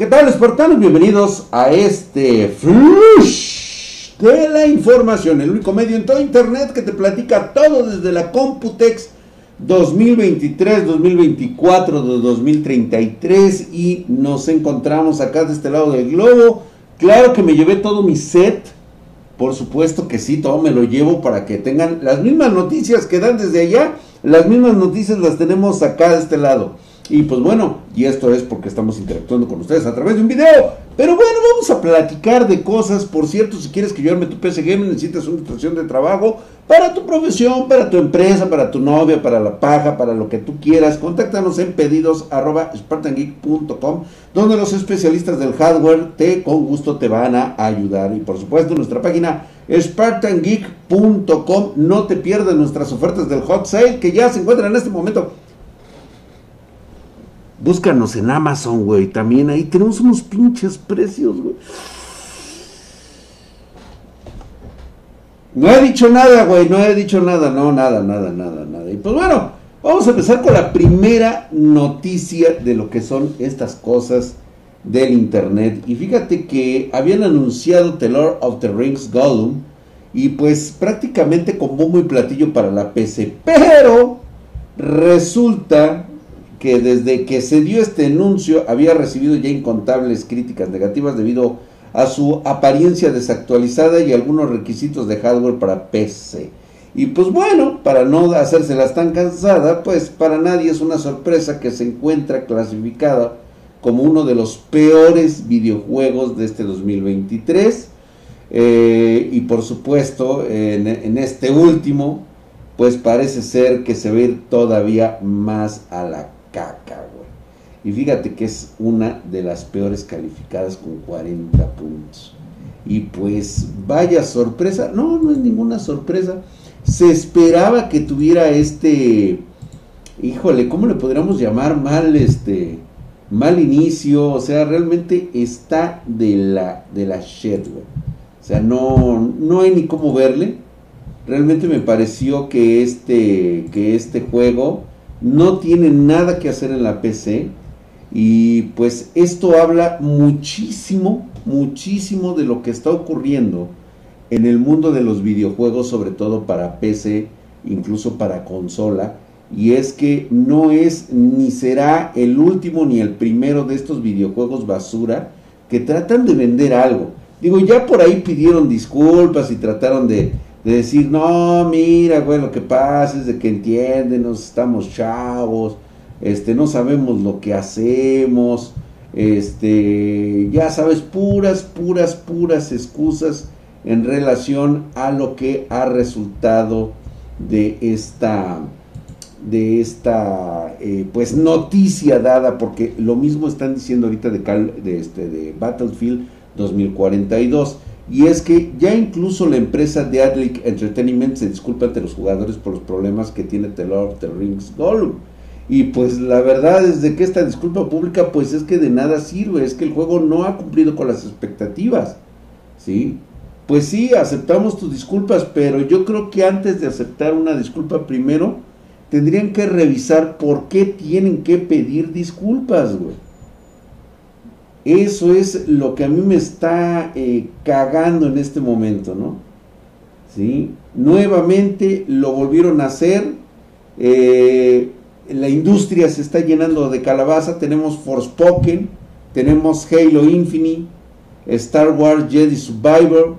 ¿Qué tal, espartanos? Bienvenidos a este Flush de la información, el único medio en todo internet que te platica todo desde la Computex 2023, 2024, 2033 y nos encontramos acá de este lado del globo. Claro que me llevé todo mi set, por supuesto que sí, todo me lo llevo para que tengan las mismas noticias que dan desde allá, las mismas noticias las tenemos acá de este lado. Y pues bueno, y esto es porque estamos interactuando con ustedes a través de un video. Pero bueno, vamos a platicar de cosas. Por cierto, si quieres que yo arme tu PC Game, necesitas una estación de trabajo para tu profesión, para tu empresa, para tu novia, para la paja, para lo que tú quieras. Contáctanos en pedidos donde los especialistas del hardware te con gusto te van a ayudar. Y por supuesto, nuestra página spartangeek.com. No te pierdas nuestras ofertas del hot sale que ya se encuentran en este momento Búscanos en Amazon, güey. También ahí tenemos unos pinches precios, güey. No he dicho nada, güey. No he dicho nada. No, nada, nada, nada, nada. Y pues bueno, vamos a empezar con la primera noticia de lo que son estas cosas del internet. Y fíjate que habían anunciado The Lord of the Rings Gollum. Y pues prácticamente con bombo y platillo para la PC. Pero resulta que desde que se dio este anuncio había recibido ya incontables críticas negativas debido a su apariencia desactualizada y algunos requisitos de hardware para PC. Y pues bueno, para no hacérselas tan cansada, pues para nadie es una sorpresa que se encuentra clasificada como uno de los peores videojuegos de este 2023. Eh, y por supuesto, en, en este último, pues parece ser que se ve todavía más a la caca, güey. Y fíjate que es una de las peores calificadas con 40 puntos. Y pues vaya sorpresa, no, no es ninguna sorpresa. Se esperaba que tuviera este, híjole, ¿cómo le podríamos llamar mal este, mal inicio? O sea, realmente está de la, de la shit. O sea, no, no hay ni cómo verle. Realmente me pareció que este, que este juego no tiene nada que hacer en la PC y pues esto habla muchísimo, muchísimo de lo que está ocurriendo en el mundo de los videojuegos, sobre todo para PC, incluso para consola, y es que no es ni será el último ni el primero de estos videojuegos basura que tratan de vender algo. Digo, ya por ahí pidieron disculpas y trataron de, de decir, no, mira, güey, lo que pasa es de que entiéndenos, estamos chavos, este, no sabemos lo que hacemos, este, ya sabes, puras, puras, puras excusas en relación a lo que ha resultado de esta, de esta, eh, pues, noticia dada, porque lo mismo están diciendo ahorita de, de, este, de Battlefield 2042 y es que ya incluso la empresa de Adlic Entertainment se disculpa ante los jugadores por los problemas que tiene The Lord of the Rings Gollum. Y pues la verdad es de que esta disculpa pública pues es que de nada sirve, es que el juego no ha cumplido con las expectativas. ¿Sí? Pues sí, aceptamos tus disculpas, pero yo creo que antes de aceptar una disculpa primero tendrían que revisar por qué tienen que pedir disculpas, güey. Eso es lo que a mí me está eh, cagando en este momento, ¿no? ¿Sí? Nuevamente lo volvieron a hacer. Eh, la industria se está llenando de calabaza. Tenemos Forspoken, tenemos Halo Infinite, Star Wars Jedi Survivor.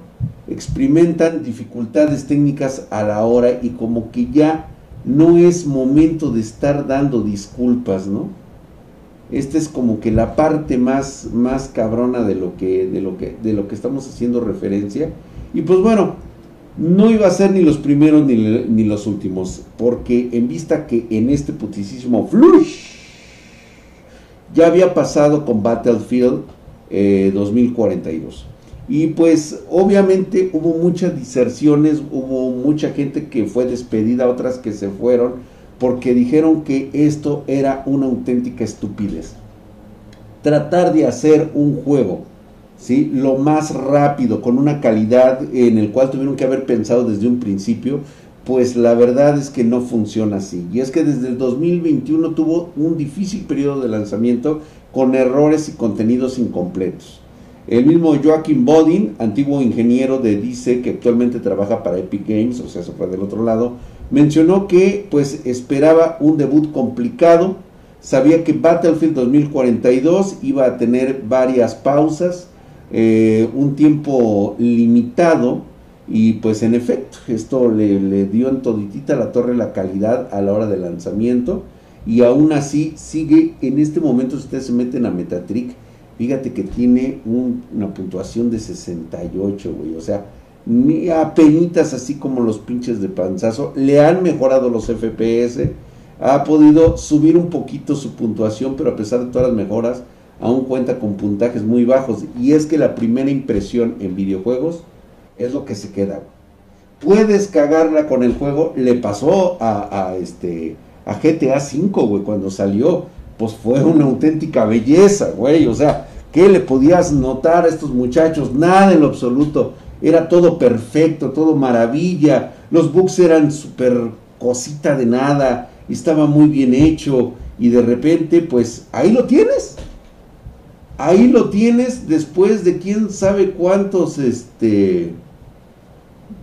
Experimentan dificultades técnicas a la hora y como que ya no es momento de estar dando disculpas, ¿no? Esta es como que la parte más, más cabrona de lo, que, de, lo que, de lo que estamos haciendo referencia. Y pues bueno, no iba a ser ni los primeros ni, ni los últimos, porque en vista que en este putisísimo flush ya había pasado con Battlefield 2042. Eh, y pues obviamente hubo muchas diserciones, hubo mucha gente que fue despedida, otras que se fueron porque dijeron que esto era una auténtica estupidez. Tratar de hacer un juego, ¿sí? Lo más rápido, con una calidad en el cual tuvieron que haber pensado desde un principio, pues la verdad es que no funciona así. Y es que desde el 2021 tuvo un difícil periodo de lanzamiento con errores y contenidos incompletos. El mismo Joaquim Bodin, antiguo ingeniero de DC que actualmente trabaja para Epic Games, o sea, eso fue del otro lado, mencionó que pues esperaba un debut complicado, sabía que Battlefield 2042 iba a tener varias pausas, eh, un tiempo limitado y pues en efecto esto le, dio en toditita la torre la calidad a la hora del lanzamiento y aún así sigue en este momento si ustedes se meten a Metatrick fíjate que tiene una puntuación de 68 güey o sea apenitas así como los pinches de panzazo le han mejorado los FPS ha podido subir un poquito su puntuación pero a pesar de todas las mejoras aún cuenta con puntajes muy bajos. Y es que la primera impresión en videojuegos es lo que se queda. Puedes cagarla con el juego. Le pasó a, este a GTA V, güey, cuando salió. Pues fue una auténtica belleza, güey. O sea, ¿qué le podías notar a estos muchachos? Nada en lo absoluto. Era todo perfecto, todo maravilla. Los bugs eran súper cosita de nada. Estaba muy bien hecho. Y de repente, pues ahí lo tienes ahí lo tienes después de quién sabe cuántos, este,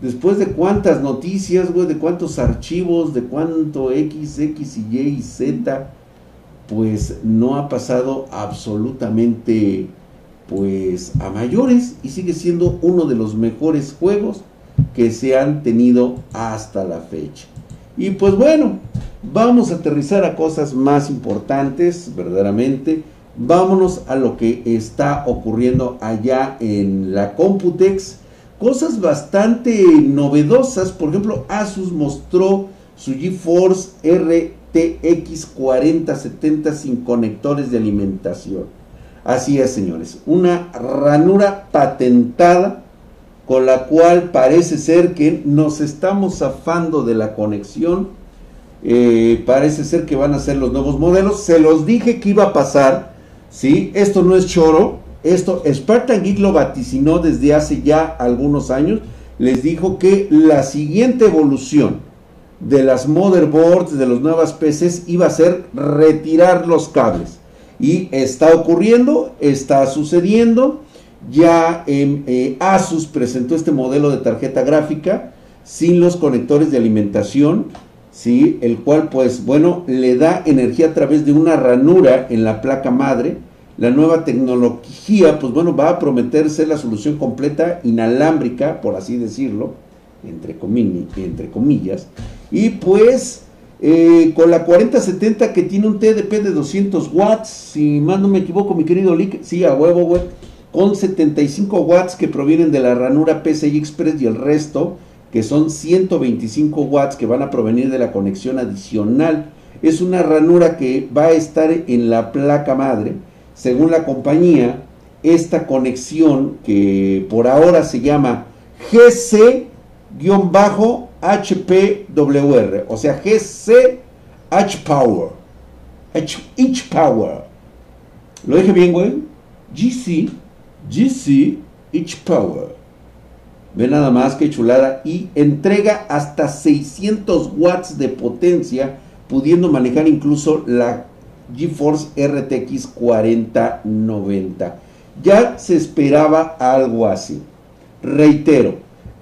después de cuántas noticias, güey, de cuántos archivos, de cuánto X, X y Y y Z, pues no ha pasado absolutamente, pues, a mayores y sigue siendo uno de los mejores juegos que se han tenido hasta la fecha. Y pues bueno, vamos a aterrizar a cosas más importantes, verdaderamente vámonos a lo que está ocurriendo allá en la Computex. Cosas bastante novedosas, por ejemplo, Asus mostró su GeForce RTX 4070 sin conectores de alimentación. Así es, señores, una ranura patentada con la cual parece ser que nos estamos zafando de la conexión. Eh, parece ser que van a ser los nuevos modelos. Se los dije que iba a pasar ¿sí? Esto no es choro, esto Spartan Geek lo vaticinó desde hace ya algunos años, les dijo que la siguiente evolución de las motherboards, de las nuevas PCs, iba a ser retirar los cables. Y está ocurriendo, está sucediendo. Ya eh, Asus presentó este modelo de tarjeta gráfica sin los conectores de alimentación, ¿sí? el cual pues bueno le da energía a través de una ranura en la placa madre. La nueva tecnología pues bueno va a prometer ser la solución completa inalámbrica, por así decirlo, entre, entre comillas. Y pues eh, con la 4070 que tiene un TDP de 200 watts, si más no me equivoco mi querido Lick, sí a huevo, güey, con 75 watts que provienen de la ranura PCI Express y el resto que son 125 watts que van a provenir de la conexión adicional. Es una ranura que va a estar en la placa madre. Según la compañía, esta conexión que por ahora se llama GC-HPWR, o sea, GC H-Power. H-Power. ¿Lo dije bien, güey? GC, GC H-Power Ve nada más que chulada. Y entrega hasta 600 watts de potencia, pudiendo manejar incluso la GeForce RTX 4090. Ya se esperaba algo así. Reitero,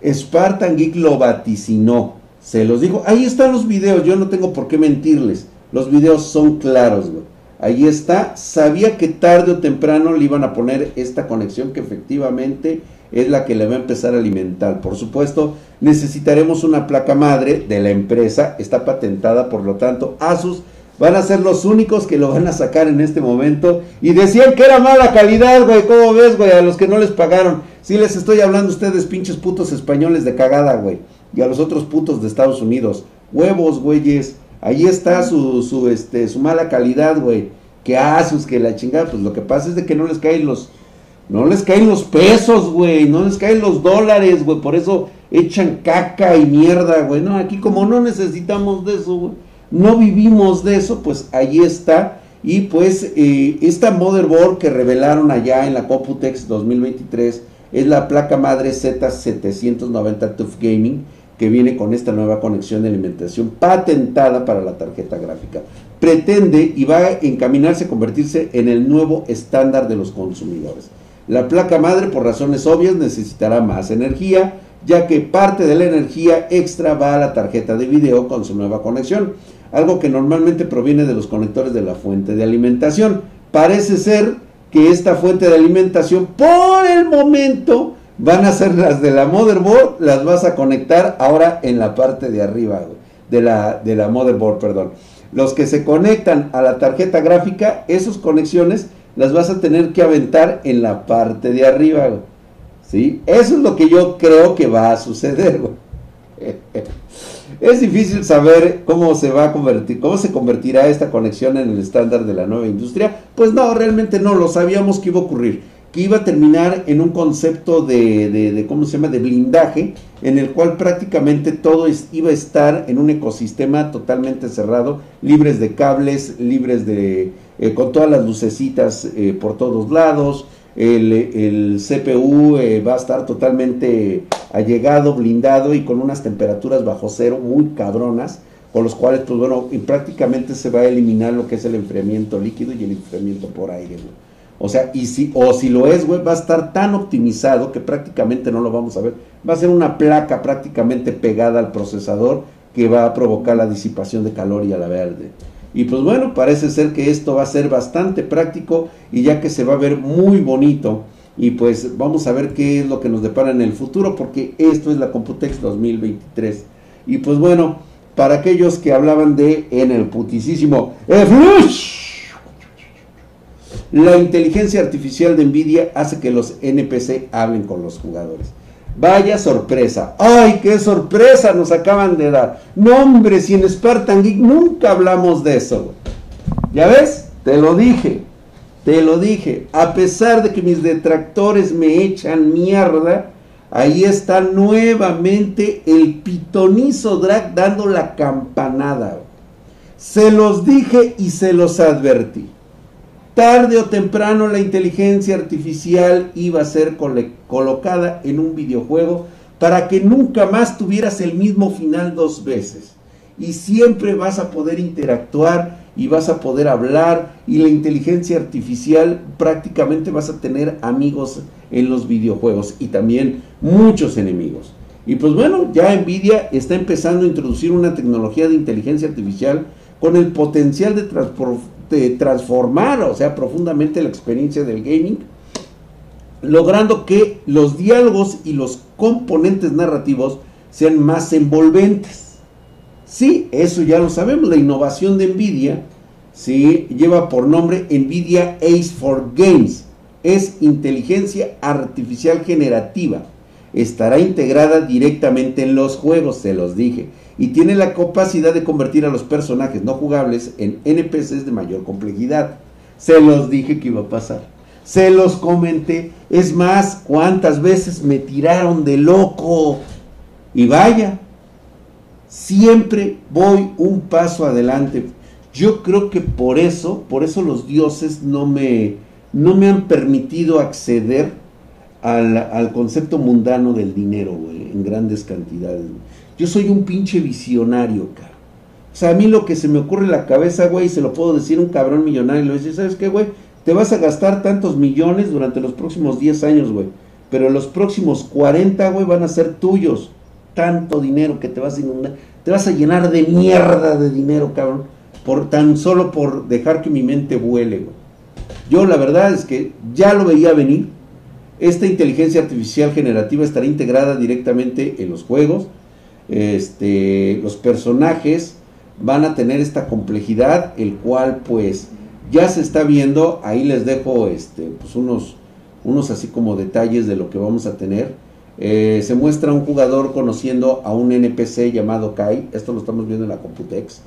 Spartan Geek lo vaticinó. Se los dijo. Ahí están los videos. Yo no tengo por qué mentirles. Los videos son claros, Ahí está. Sabía que tarde o temprano le iban a poner esta conexión que efectivamente es la que le va a empezar a alimentar. Por supuesto, necesitaremos una placa madre de la empresa, está patentada, por lo tanto, Asus van a ser los únicos que lo van a sacar en este momento. Y decían que era mala calidad, güey, ¿cómo ves, güey? A los que no les pagaron. Sí les estoy hablando a ustedes, pinches putos españoles de cagada, güey. Y a los otros putos de Estados Unidos. Huevos, güeyes. Ahí está su, su, este, su mala calidad, güey. Que Asus, que la chingada. Pues lo que pasa es de que no les caen los no les caen los pesos, güey. No les caen los dólares, güey. Por eso echan caca y mierda, güey. No, aquí como no necesitamos de eso, güey. No vivimos de eso, pues ahí está. Y pues eh, esta motherboard que revelaron allá en la Computex 2023 es la placa madre Z790 TUF Gaming que viene con esta nueva conexión de alimentación patentada para la tarjeta gráfica. Pretende y va a encaminarse a convertirse en el nuevo estándar de los consumidores. La placa madre, por razones obvias, necesitará más energía, ya que parte de la energía extra va a la tarjeta de video con su nueva conexión, algo que normalmente proviene de los conectores de la fuente de alimentación. Parece ser que esta fuente de alimentación por el momento van a ser las de la motherboard, las vas a conectar ahora en la parte de arriba de la, de la motherboard, perdón. Los que se conectan a la tarjeta gráfica, esas conexiones las vas a tener que aventar en la parte de arriba. ¿sí? Eso es lo que yo creo que va a suceder. Es difícil saber cómo se va a convertir, cómo se convertirá esta conexión en el estándar de la nueva industria. Pues no, realmente no, lo sabíamos que iba a ocurrir que iba a terminar en un concepto de, de, ¿cómo se llama?, de blindaje, en el cual prácticamente todo iba a estar en un ecosistema totalmente cerrado, libres de cables, libres de, eh, con todas las lucecitas eh, por todos lados, el, CPU eh, va a estar totalmente allegado, blindado y con unas temperaturas bajo cero muy cabronas, con los cuales, pues bueno, prácticamente se va a eliminar lo que es el enfriamiento líquido y el enfriamiento por aire, o sea, y si, o si lo es, güey, va a estar tan optimizado que prácticamente no lo vamos a ver. Va a ser una placa prácticamente pegada al procesador que va a provocar la disipación de calor y a la verde. Y pues bueno, parece ser que esto va a ser bastante práctico y ya que se va a ver muy bonito. Y pues vamos a ver qué es lo que nos depara en el futuro porque esto es la Computex 2023. Y pues bueno, para aquellos que hablaban de en el putisísimo Flush la inteligencia artificial de Nvidia hace que los NPC hablen con los jugadores. Vaya sorpresa. ¡Ay, qué sorpresa nos acaban de dar! No, hombre, si en Spartan Geek nunca hablamos de eso. ¿Ya ves? Te lo dije. Te lo dije. A pesar de que mis detractores me echan mierda, ahí está nuevamente el pitonizo drag dando la campanada. Se los dije y se los advertí. Tarde o temprano la inteligencia artificial iba a ser colocada en un videojuego para que nunca más tuvieras el mismo final dos veces. Y siempre vas a poder interactuar y vas a poder hablar y la inteligencia artificial prácticamente vas a tener amigos en los videojuegos y también muchos enemigos. Y pues bueno, ya Nvidia está empezando a introducir una tecnología de inteligencia artificial con el potencial de, transformar, o sea, profundamente la experiencia del gaming, logrando que los diálogos y los componentes narrativos sean más envolventes. Sí, eso ya lo sabemos, la innovación de Nvidia ¿sí? lleva por nombre Nvidia Ace for Games, es inteligencia artificial generativa, estará integrada directamente en los juegos, se los dije y tiene la capacidad de convertir a los personajes no jugables en NPCs de mayor complejidad. Se los dije que iba a pasar. Se los comenté. Es más, cuántas veces me tiraron de loco. Y vaya, siempre voy un paso adelante. Yo creo que por eso, por eso los dioses no me, no me han permitido acceder al, al concepto mundano del dinero, güey, en grandes cantidades. Yo soy un pinche visionario, cara. O sea, a mí lo que se me ocurre en la cabeza, güey, se lo puedo decir a un cabrón millonario. Y le dice, ¿sabes qué, güey? Te vas a gastar tantos millones durante los próximos 10 años, güey. Pero los próximos 40, güey, van a ser tuyos. Tanto dinero que te vas a inundar. Te vas a llenar de mierda de dinero, cabrón. Por, tan solo por dejar que mi mente vuele, güey. Yo la verdad es que ya lo veía venir. Esta inteligencia artificial generativa estará integrada directamente en los juegos este, los personajes van a tener esta complejidad, el cual pues ya se está viendo, ahí les dejo este, pues unos, unos así como detalles de lo que vamos a tener. Eh, se muestra un jugador conociendo a un NPC llamado Kai, esto lo estamos viendo en la Computex,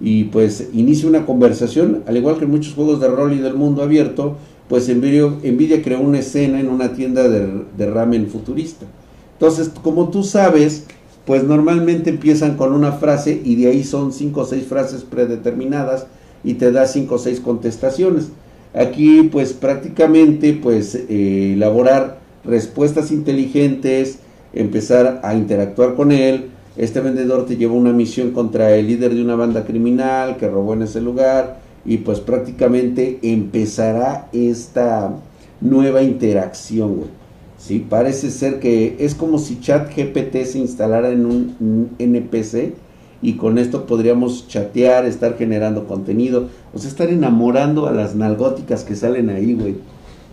y pues inicia una conversación, al igual que en muchos juegos de rol y del mundo abierto, pues Nvidia, creó una escena en una tienda de, de ramen futurista. Entonces, como tú sabes, pues normalmente empiezan con una frase y de ahí son cinco o seis frases predeterminadas y te da cinco o seis contestaciones. Aquí pues prácticamente pues eh, elaborar respuestas inteligentes, empezar a interactuar con él, este vendedor te lleva una misión contra el líder de una banda criminal que robó en ese lugar y pues prácticamente empezará esta nueva interacción, güey. Sí, parece ser que es como si ChatGPT se instalara en un, NPC y con esto podríamos chatear, estar generando contenido, o sea, estar enamorando a las nalgóticas que salen ahí, güey,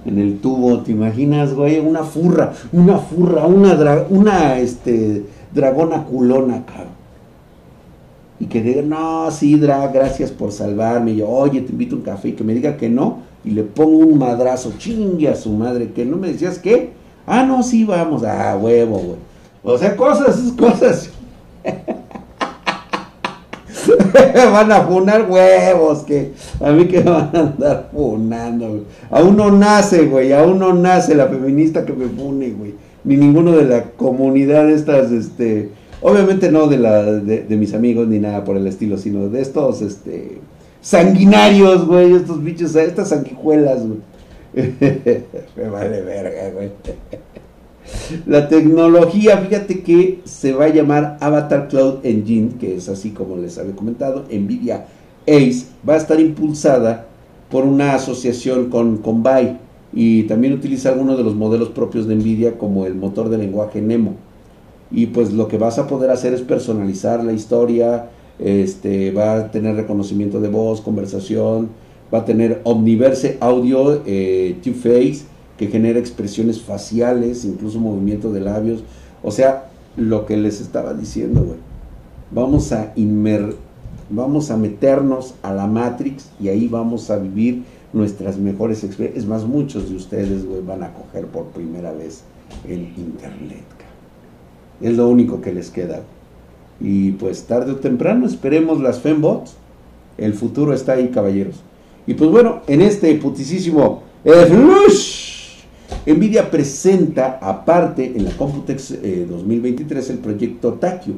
en el tubo, ¿te imaginas, güey? Una furra, una furra, una, una, este, dragona culona, cabrón. Y que diga, no, sí, drag, gracias por salvarme. Y yo, oye, te invito a un café. Y que me diga que no. Y le pongo un madrazo, chingue a su madre. Que no me decías qué. Ah, no, sí, vamos. Ah, huevo, güey. O sea, cosas, cosas. van a funar huevos, que a mí que van a andar funando, güey. Aún no nace, güey, aún no nace la feminista que me fune, güey. Ni ninguno de la comunidad estas, este, obviamente no de la, de, mis amigos ni nada por el estilo, sino de estos, este, sanguinarios, güey, estos bichos, estas sanguijuelas, güey. me vale verga, güey. La tecnología, fíjate que se va a llamar Avatar Cloud Engine, que es así como les había comentado, Nvidia Ace, va a estar impulsada por una asociación con, con y también utiliza algunos de los modelos propios de Nvidia como el motor de lenguaje Nemo. Y pues lo que vas a poder hacer es personalizar la historia, este, va a tener reconocimiento de voz, conversación, va a tener Omniverse Audio eh, Two-Face, que genera expresiones faciales, incluso movimiento de labios. O sea, lo que les estaba diciendo, güey. Vamos a inmer vamos a meternos a la Matrix y ahí vamos a vivir nuestras mejores experiencias. Es más, muchos de ustedes, güey, van a coger por primera vez el Internet. Es lo único que les queda. Y pues tarde o temprano esperemos las fembots. El futuro está ahí, caballeros. Y pues bueno, en este putisísimo Nvidia presenta aparte en la Computex 2023 eh, el proyecto Takio,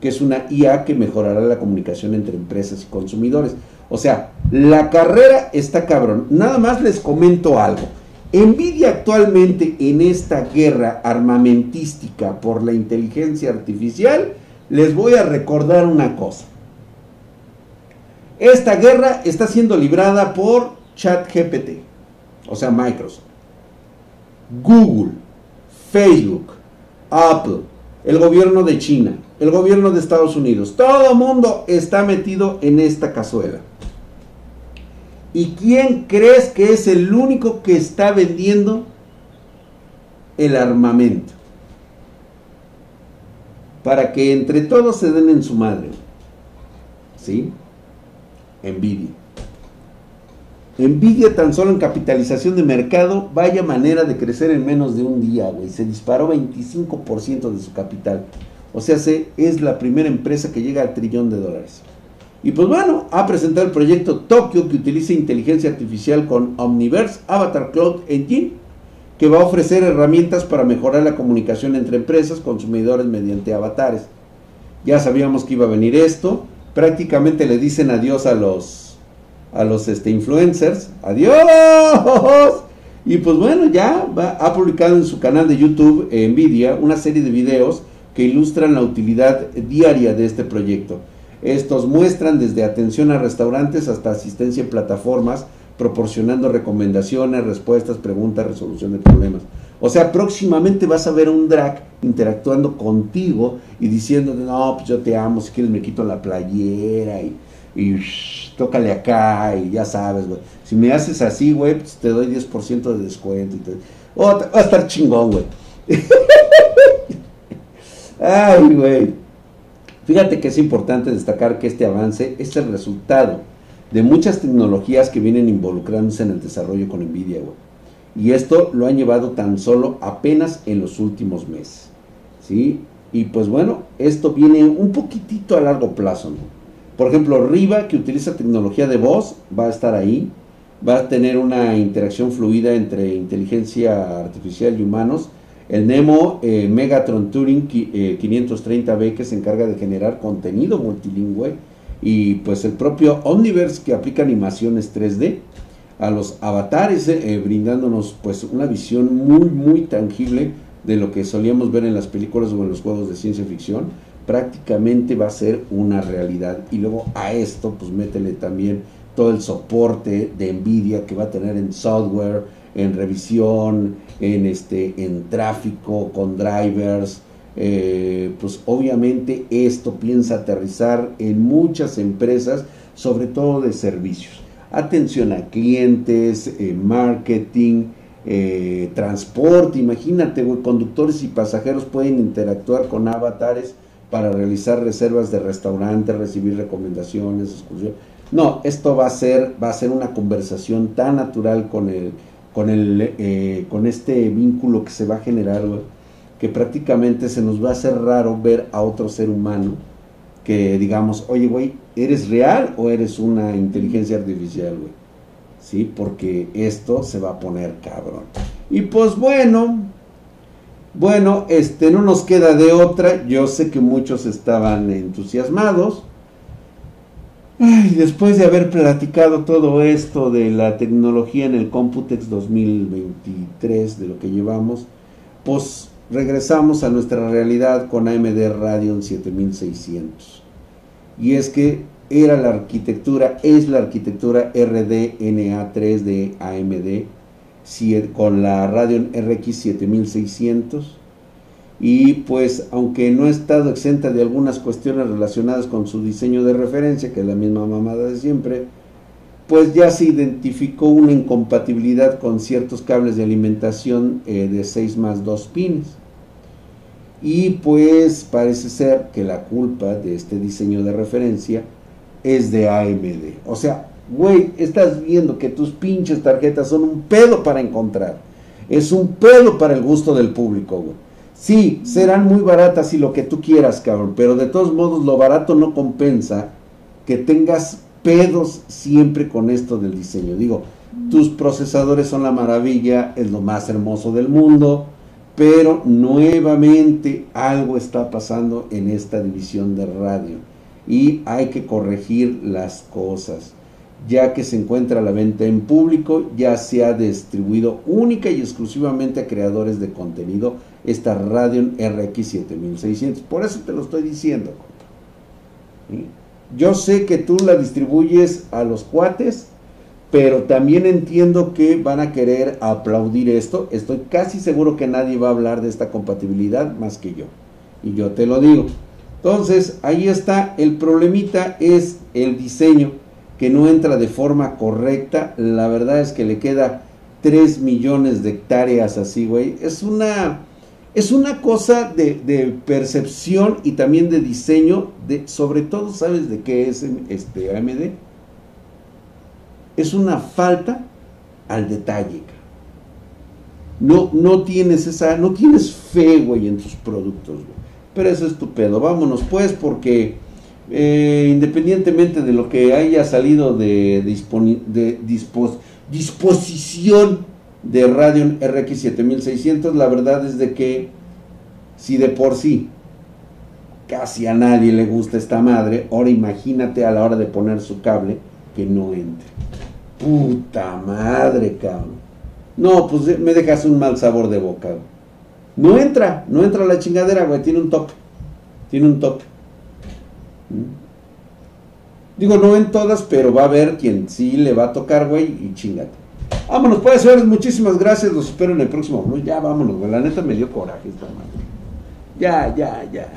que es una IA que mejorará la comunicación entre empresas y consumidores. O sea, la carrera está cabrón. Nada más les comento algo. Nvidia actualmente en esta guerra armamentística por la inteligencia artificial, les voy a recordar una cosa. Esta guerra está siendo librada por ChatGPT, o sea, Microsoft. Google, Facebook, Apple, el gobierno de China, el gobierno de Estados Unidos, todo el mundo está metido en esta cazuela. ¿Y quién crees que es el único que está vendiendo el armamento? Para que entre todos se den en su madre. ¿Sí? Envidia. Nvidia tan solo en capitalización de mercado, vaya manera de crecer en menos de un día, güey. Se disparó 25% de su capital. O sea, se, es la primera empresa que llega al trillón de dólares. Y pues bueno, ha presentado el proyecto Tokyo que utiliza inteligencia artificial con Omniverse Avatar Cloud Engine, que va a ofrecer herramientas para mejorar la comunicación entre empresas, consumidores mediante avatares. Ya sabíamos que iba a venir esto. Prácticamente le dicen adiós a los a los este, influencers. Adiós. Y pues bueno, ya ha publicado en su canal de YouTube Nvidia una serie de videos que ilustran la utilidad diaria de este proyecto. Estos muestran desde atención a restaurantes hasta asistencia en plataformas, proporcionando recomendaciones, respuestas, preguntas, resolución de problemas. O sea, próximamente vas a ver un drag interactuando contigo y diciendo, no, pues yo te amo, si quieres me quito la playera y y tócale acá y ya sabes, güey. Si me haces así, güey, pues te doy 10% de descuento. Y te... Va a estar chingón, güey. Ay, güey. Fíjate que es importante destacar que este avance es el resultado de muchas tecnologías que vienen involucrándose en el desarrollo con Nvidia, güey. Y esto lo han llevado tan solo apenas en los últimos meses. ¿Sí? Y pues bueno, esto viene un poquitito a largo plazo. Por ejemplo, Riva, que utiliza tecnología de voz, va a estar ahí. Va a tener una interacción fluida entre inteligencia artificial y humanos. El Nemo eh, Megatron Turing 530B eh, que se encarga de generar contenido multilingüe. Y pues el propio Omniverse que aplica animaciones 3D a los avatares, eh, brindándonos pues una visión muy muy tangible de lo que solíamos ver en las películas o en los juegos de ciencia ficción prácticamente va a ser una realidad. Y luego a esto, pues métele también todo el soporte de Nvidia que va a tener en software, en revisión, en este, en tráfico, con drivers. Eh, pues obviamente esto piensa aterrizar en muchas empresas, sobre todo de servicios. Atención a clientes, eh, marketing, eh, transporte, imagínate, conductores y pasajeros pueden interactuar con avatares para realizar reservas de restaurantes, recibir recomendaciones, excursiones. No, esto va a ser, va a ser una conversación tan natural con el, con el, eh, con este vínculo que se va a generar, que prácticamente se nos va a hacer raro ver a otro ser humano que digamos, oye, güey, ¿eres real o eres una inteligencia artificial, güey? Sí, porque esto se va a poner cabrón. Y pues bueno, bueno, este, no nos queda de otra. Yo sé que muchos estaban entusiasmados. Ay, después de haber platicado todo esto de la tecnología en el Computex 2023, de lo que llevamos, pues regresamos a nuestra realidad con AMD Radeon 7600. Y es que era la arquitectura, es la arquitectura RDNA3 de AMD con la Radeon RX 7600 y pues aunque no ha estado exenta de algunas cuestiones relacionadas con su diseño de referencia, que es la misma mamada de siempre, pues ya se identificó una incompatibilidad con ciertos cables de alimentación eh, de 6 más 2 pines. Y pues parece ser que la culpa de este diseño de referencia es de AMD. O sea, Güey, estás viendo que tus pinches tarjetas son un pedo para encontrar. Es un pedo para el gusto del público, güey. Sí, serán muy baratas y lo que tú quieras, cabrón. Pero de todos modos, lo barato no compensa que tengas pedos siempre con esto del diseño. Digo, tus procesadores son la maravilla, es lo más hermoso del mundo. Pero nuevamente algo está pasando en esta división de radio. Y hay que corregir las cosas ya que se encuentra la venta en público, ya se ha distribuido única y exclusivamente a creadores de contenido esta Radeon RX 7600. Por eso te lo estoy diciendo. Yo sé que tú la distribuyes a los cuates, pero también entiendo que van a querer aplaudir esto. Estoy casi seguro que nadie va a hablar de esta compatibilidad más que yo. Y yo te lo digo. Entonces, ahí está. El problemita es el diseño que no entra de forma correcta. La verdad es que le queda 3 millones de hectáreas así, güey. Es una, es una cosa de, percepción y también de diseño, de, sobre todo, ¿sabes de qué es este AMD? Es una falta al detalle. No, no tienes esa, no tienes fe, güey, en tus productos, güey. Pero eso es tu pedo. Vámonos pues porque eh, independientemente de lo que haya salido de, disposición de Radeon RX 7600, la verdad es de que si de por sí casi a nadie le gusta esta madre, ahora imagínate a la hora de poner su cable que no entre. Puta madre, cabrón. No, pues me dejas un mal sabor de boca. No entra, no entra la chingadera, güey, tiene un top. Tiene un top. Digo, no en todas, pero va a haber quien sí le va a tocar, güey, y chingate. Vámonos, pues, señores, muchísimas gracias. Los espero en el próximo. Ya vámonos, güey. La neta me dio coraje esta madre. Ya, ya, ya.